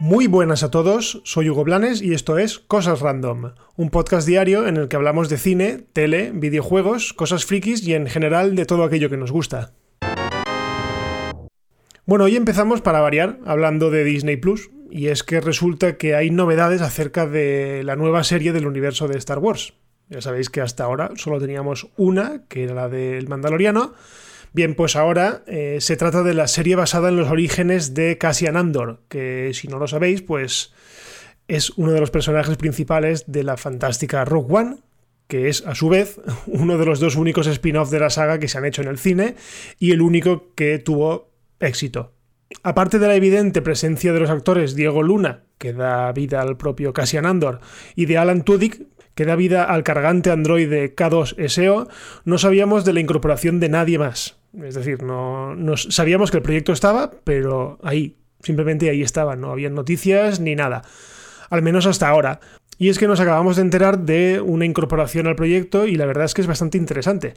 Muy buenas a todos, soy Hugo Blanes y esto es Cosas Random, un podcast diario en el que hablamos de cine, tele, videojuegos, cosas frikis y en general de todo aquello que nos gusta. Bueno, hoy empezamos para variar hablando de Disney Plus, y es que resulta que hay novedades acerca de la nueva serie del universo de Star Wars. Ya sabéis que hasta ahora solo teníamos una, que era la del Mandaloriano, Bien, pues ahora eh, se trata de la serie basada en los orígenes de Cassian Andor, que si no lo sabéis, pues es uno de los personajes principales de la fantástica Rogue One, que es a su vez uno de los dos únicos spin-offs de la saga que se han hecho en el cine y el único que tuvo éxito. Aparte de la evidente presencia de los actores Diego Luna, que da vida al propio Cassian Andor, y de Alan Tudyk, que da vida al cargante androide K2SO, no sabíamos de la incorporación de nadie más. Es decir, no, sabíamos que el proyecto estaba, pero ahí, simplemente ahí estaba, no había noticias ni nada. Al menos hasta ahora. Y es que nos acabamos de enterar de una incorporación al proyecto y la verdad es que es bastante interesante.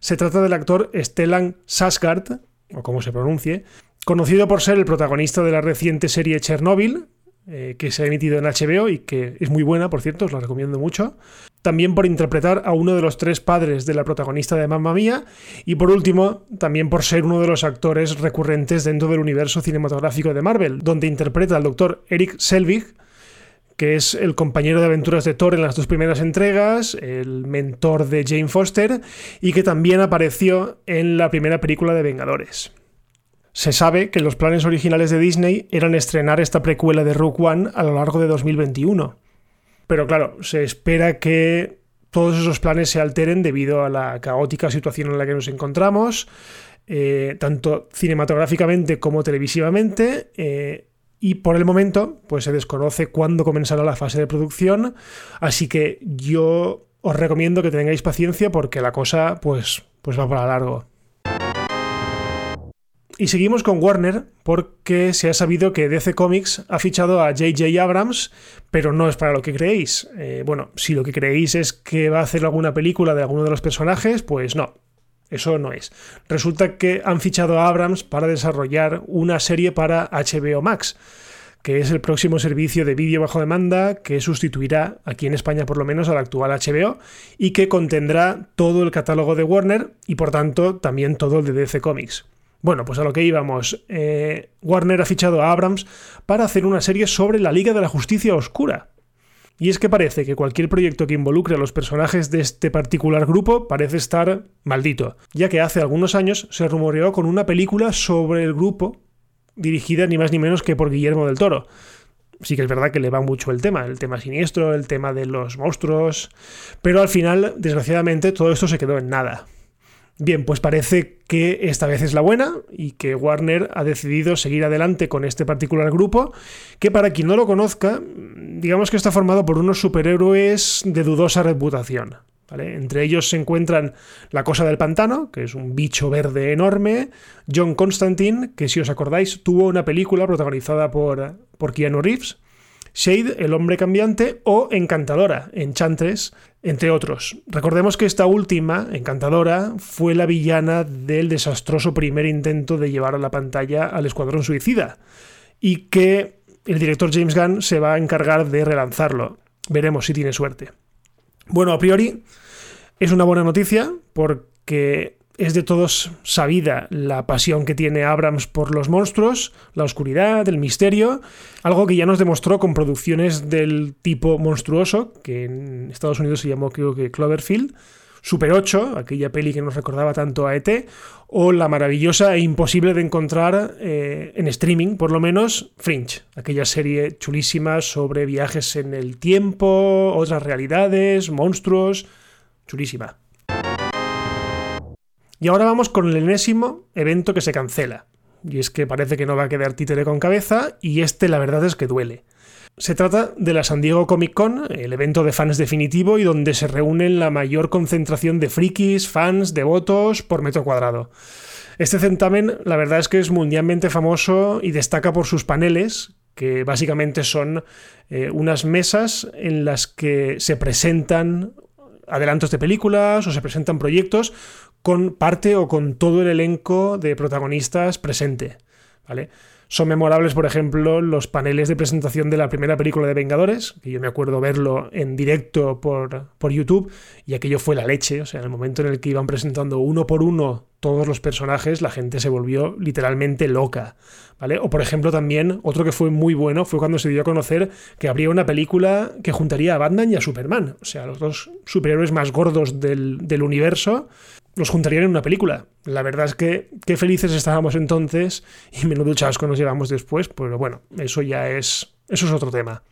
Se trata del actor Stellan Sasgard, o como se pronuncie, conocido por ser el protagonista de la reciente serie Chernobyl, eh, que se ha emitido en HBO y que es muy buena, por cierto, os la recomiendo mucho. También por interpretar a uno de los tres padres de la protagonista de Mamma Mía. Y por último, también por ser uno de los actores recurrentes dentro del universo cinematográfico de Marvel, donde interpreta al doctor Eric Selvig, que es el compañero de aventuras de Thor en las dos primeras entregas, el mentor de Jane Foster, y que también apareció en la primera película de Vengadores. Se sabe que los planes originales de Disney eran estrenar esta precuela de Rogue One a lo largo de 2021. Pero claro, se espera que todos esos planes se alteren debido a la caótica situación en la que nos encontramos, eh, tanto cinematográficamente como televisivamente. Eh, y por el momento, pues se desconoce cuándo comenzará la fase de producción. Así que yo os recomiendo que tengáis paciencia porque la cosa, pues, pues va para largo. Y seguimos con Warner porque se ha sabido que DC Comics ha fichado a JJ Abrams, pero no es para lo que creéis. Eh, bueno, si lo que creéis es que va a hacer alguna película de alguno de los personajes, pues no, eso no es. Resulta que han fichado a Abrams para desarrollar una serie para HBO Max, que es el próximo servicio de vídeo bajo demanda que sustituirá, aquí en España por lo menos, al actual HBO y que contendrá todo el catálogo de Warner y por tanto también todo el de DC Comics. Bueno, pues a lo que íbamos. Eh, Warner ha fichado a Abrams para hacer una serie sobre la Liga de la Justicia Oscura. Y es que parece que cualquier proyecto que involucre a los personajes de este particular grupo parece estar maldito, ya que hace algunos años se rumoreó con una película sobre el grupo, dirigida ni más ni menos que por Guillermo del Toro. Sí que es verdad que le va mucho el tema, el tema siniestro, el tema de los monstruos, pero al final, desgraciadamente, todo esto se quedó en nada. Bien, pues parece que esta vez es la buena y que Warner ha decidido seguir adelante con este particular grupo, que para quien no lo conozca, digamos que está formado por unos superhéroes de dudosa reputación. Entre ellos se encuentran la Cosa del Pantano, que es un bicho verde enorme, John Constantine, que si os acordáis tuvo una película protagonizada por, por Keanu Reeves, Shade, el hombre cambiante, o Encantadora, Enchantress, entre otros. Recordemos que esta última, Encantadora, fue la villana del desastroso primer intento de llevar a la pantalla al Escuadrón Suicida, y que el director James Gunn se va a encargar de relanzarlo. Veremos si tiene suerte. Bueno, a priori es una buena noticia porque es de todos sabida la pasión que tiene Abrams por los monstruos, la oscuridad, el misterio, algo que ya nos demostró con producciones del tipo monstruoso, que en Estados Unidos se llamó creo que Cloverfield, Super 8, aquella peli que nos recordaba tanto a ET, o la maravillosa e imposible de encontrar eh, en streaming, por lo menos, Fringe, aquella serie chulísima sobre viajes en el tiempo, otras realidades, monstruos, chulísima. Y ahora vamos con el enésimo evento que se cancela. Y es que parece que no va a quedar títere con cabeza, y este la verdad es que duele. Se trata de la San Diego Comic Con, el evento de fans definitivo y donde se reúnen la mayor concentración de frikis, fans, devotos por metro cuadrado. Este certamen, la verdad es que es mundialmente famoso y destaca por sus paneles, que básicamente son eh, unas mesas en las que se presentan adelantos de películas o se presentan proyectos con parte o con todo el elenco de protagonistas presente. ¿Vale? Son memorables, por ejemplo, los paneles de presentación de la primera película de Vengadores, que yo me acuerdo verlo en directo por, por YouTube, y aquello fue la leche. O sea, en el momento en el que iban presentando uno por uno todos los personajes, la gente se volvió literalmente loca. ¿Vale? O por ejemplo, también otro que fue muy bueno fue cuando se dio a conocer que habría una película que juntaría a Batman y a Superman. O sea, los dos superhéroes más gordos del, del universo los juntarían en una película. La verdad es que qué felices estábamos entonces y menudo chasco nos llevamos después, pero bueno, eso ya es, eso es otro tema.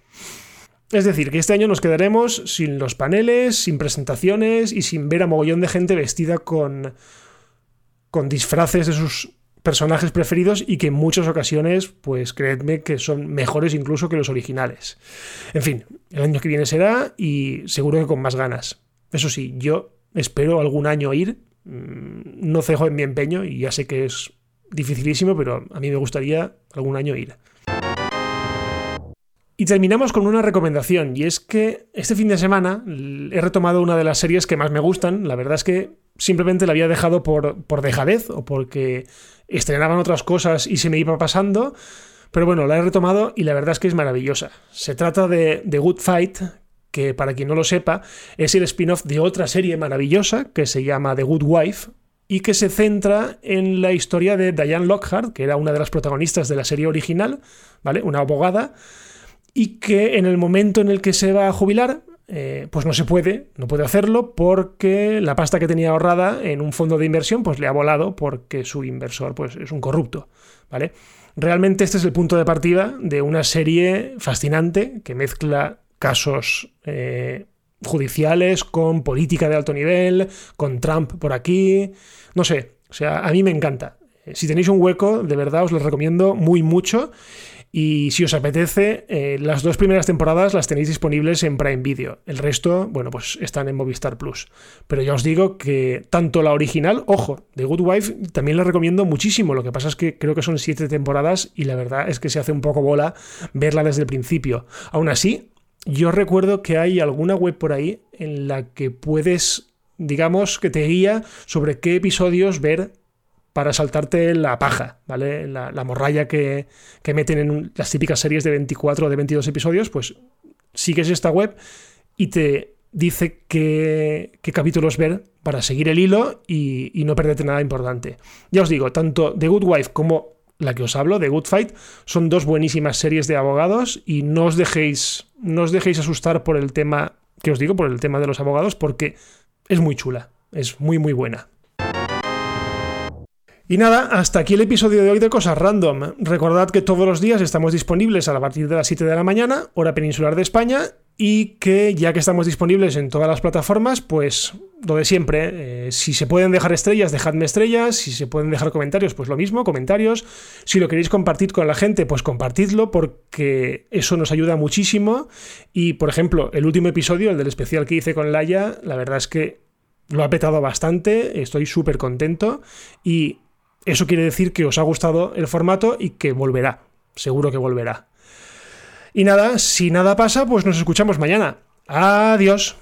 Es decir, que este año nos quedaremos sin los paneles, sin presentaciones y sin ver a mogollón de gente vestida con, con disfraces de sus personajes preferidos y que en muchas ocasiones, pues creedme que son mejores incluso que los originales. En fin, el año que viene será y seguro que con más ganas. Eso sí, yo espero algún año ir no cejo en mi empeño y ya sé que es dificilísimo, pero a mí me gustaría algún año ir. Y terminamos con una recomendación, y es que este fin de semana he retomado una de las series que más me gustan. La verdad es que simplemente la había dejado por, por dejadez o porque estrenaban otras cosas y se me iba pasando. Pero bueno, la he retomado y la verdad es que es maravillosa. Se trata de The Good Fight, que para quien no lo sepa, es el spin-off de otra serie maravillosa que se llama The Good Wife y que se centra en la historia de Diane Lockhart, que era una de las protagonistas de la serie original, ¿vale? Una abogada, y que en el momento en el que se va a jubilar, eh, pues no se puede, no puede hacerlo porque la pasta que tenía ahorrada en un fondo de inversión pues le ha volado porque su inversor pues es un corrupto, ¿vale? Realmente este es el punto de partida de una serie fascinante que mezcla casos eh, judiciales con política de alto nivel, con Trump por aquí, no sé, o sea, a mí me encanta. Eh, si tenéis un hueco, de verdad os lo recomiendo muy mucho. Y si os apetece, eh, las dos primeras temporadas las tenéis disponibles en Prime Video. El resto, bueno, pues están en Movistar Plus. Pero ya os digo que tanto la original, ojo, de Good Wife, también la recomiendo muchísimo. Lo que pasa es que creo que son siete temporadas y la verdad es que se hace un poco bola verla desde el principio. Aún así, yo recuerdo que hay alguna web por ahí en la que puedes, digamos, que te guía sobre qué episodios ver para saltarte la paja, ¿vale? La, morralla que, meten en las típicas series de 24 o de 22 episodios, pues sigues esta web y te dice qué, capítulos ver para seguir el hilo y, y no perderte nada importante. Ya os digo, tanto The Good Wife como la que os hablo, de Good Fight, son dos buenísimas series de abogados y no os dejéis, no os dejéis asustar por el tema que os digo, por el tema de los abogados, porque es muy chula, es muy muy buena. Y nada, hasta aquí el episodio de hoy de Cosas Random. Recordad que todos los días estamos disponibles a partir de las 7 de la mañana, hora peninsular de España, y que ya que estamos disponibles en todas las plataformas, pues lo de siempre, eh, si se pueden dejar estrellas, dejadme estrellas, si se pueden dejar comentarios, pues lo mismo, comentarios, si lo queréis compartir con la gente, pues compartidlo porque eso nos ayuda muchísimo y por ejemplo, el último episodio, el del especial que hice con Laia, la verdad es que lo ha petado bastante, estoy súper contento y eso quiere decir que os ha gustado el formato y que volverá. Seguro que volverá. Y nada, si nada pasa, pues nos escuchamos mañana. Adiós.